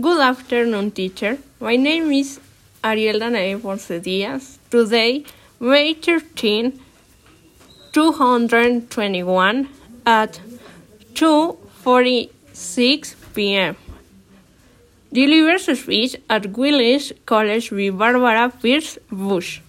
Good afternoon, teacher. My name is Ariel Danae Ponce Diaz. Today, May 13, 221 at 2.46 p.m. Delivers a speech at Wellesley College with Barbara Pierce Bush.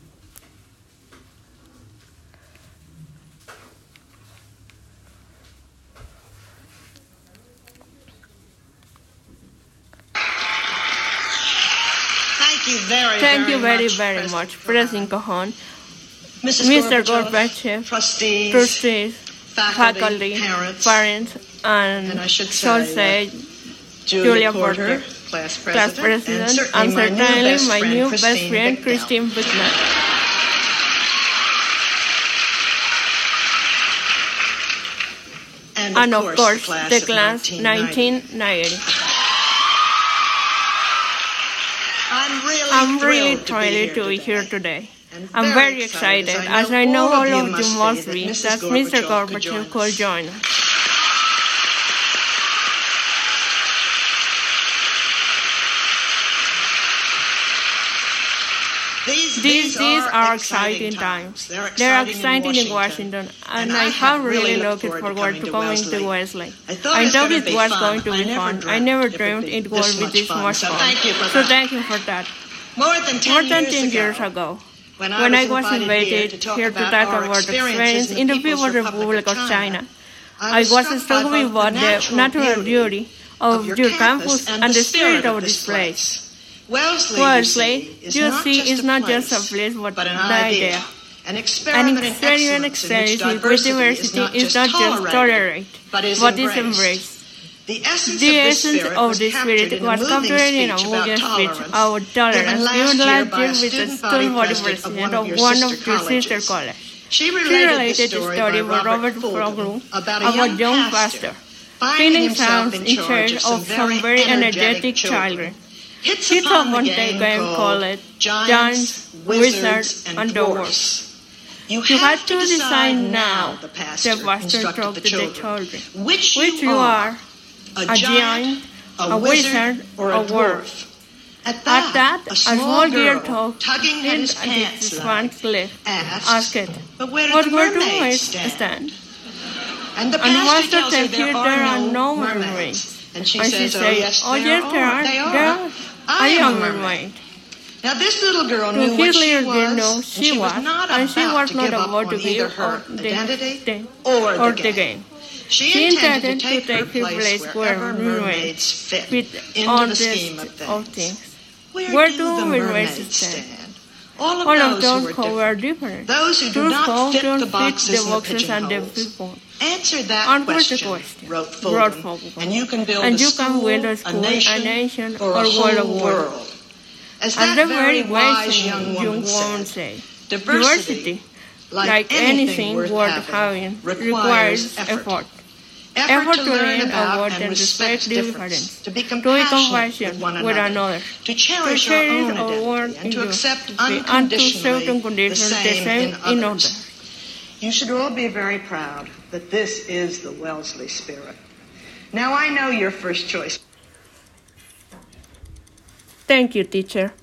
Thank you very, Thank very you very, much, very President much, President Keohane, Mr. Gorbachev, trustees, trustees, faculty, faculty, parents, parents, and, and I should say, Julia, Julia Porter, Porter, class president, class president, and certainly, and my, new best my friend, new Christine best friend, Bicknell. Christine Bicknell. And, And of course, the class, the of class 1990. 1990. I'm really, I'm really thrilled to be here today. I'm very excited, as I know all of you must be that Mr. Gorbachev could join us. Us. These, These days are exciting times. They're exciting in Washington, and I have really looked forward to coming to Wellesley. I thought I it thought was it gonna be was fun. going to I be fun. I never dreamed it would be this much fun. thank you for So thank you for that. More than 10, More than years, 10 ago, years ago, when when I was invited invited here to talk about the experience in the People's Republic of China, I was struck by what the natural beauty of your campus and the spirit of this place. Wellesley, Wellesley, you see, is not just a place, but but an an idea. idea. An An experiment in experiment in excellence which in which diversity is not just tolerated, but is embraced. embraced. The essence The of this essence spirit of captured spirit in a was captured in a about moving speech tolerance, about tolerance given last year a with the student body president of one of your sister colleges. She related, the the story by Robert Fulghum about a young, pastor, finding himself in charge of some very, energetic children. children. Hits He upon upon the the game game called Giants, Wizards, and and Dwarfs. You, You have had to decide now, the the pastor, pastor instructed told the the children, children, which, which you you are, a, giant, a, a wizard, or a, dwarf. At that, At that, a small, girl, girl tugging at his pants leg, pants leg, asked, asked, but where What the were mermaids stand? stand? And the And the pastor master tells her there are there are no no mermaids. mermaids. And she And she says, oh says, yes, Oh, there yes, are. there oh, are. They are. There I I am a mermaid. mermaid. Now this little girl To knew what she was, know and she she was was, not and she about was to not give up about on either her identity or, or the game. game. She, She intended, intended to take, her place wherever mermaids fit Fit into on the scheme of things. of things. Where, Where do, do the mermaids stand? stand? All of All those, of those who who are were different. different. Those who do Those not fit the boxes, the and the boxes and the pigeonholes. Answer that Answer question, question, wrote wrote Fulghum, Fulghum. and you can build And a you school, can build a a nation, a nation, or a whole world world. As And that the very wise young woman said, say, diversity, like, like anything worth having, requires effort. Effort to learn about and respect difference, to be to be compassionate compassionate with one with another, another, to to cherish our cherish our own identity, and to accept and to unconditionally certain the conditions the same in in others. others. You should all be very proud that this is the Wellesley spirit. Now I know your first choice. Thank you, teacher.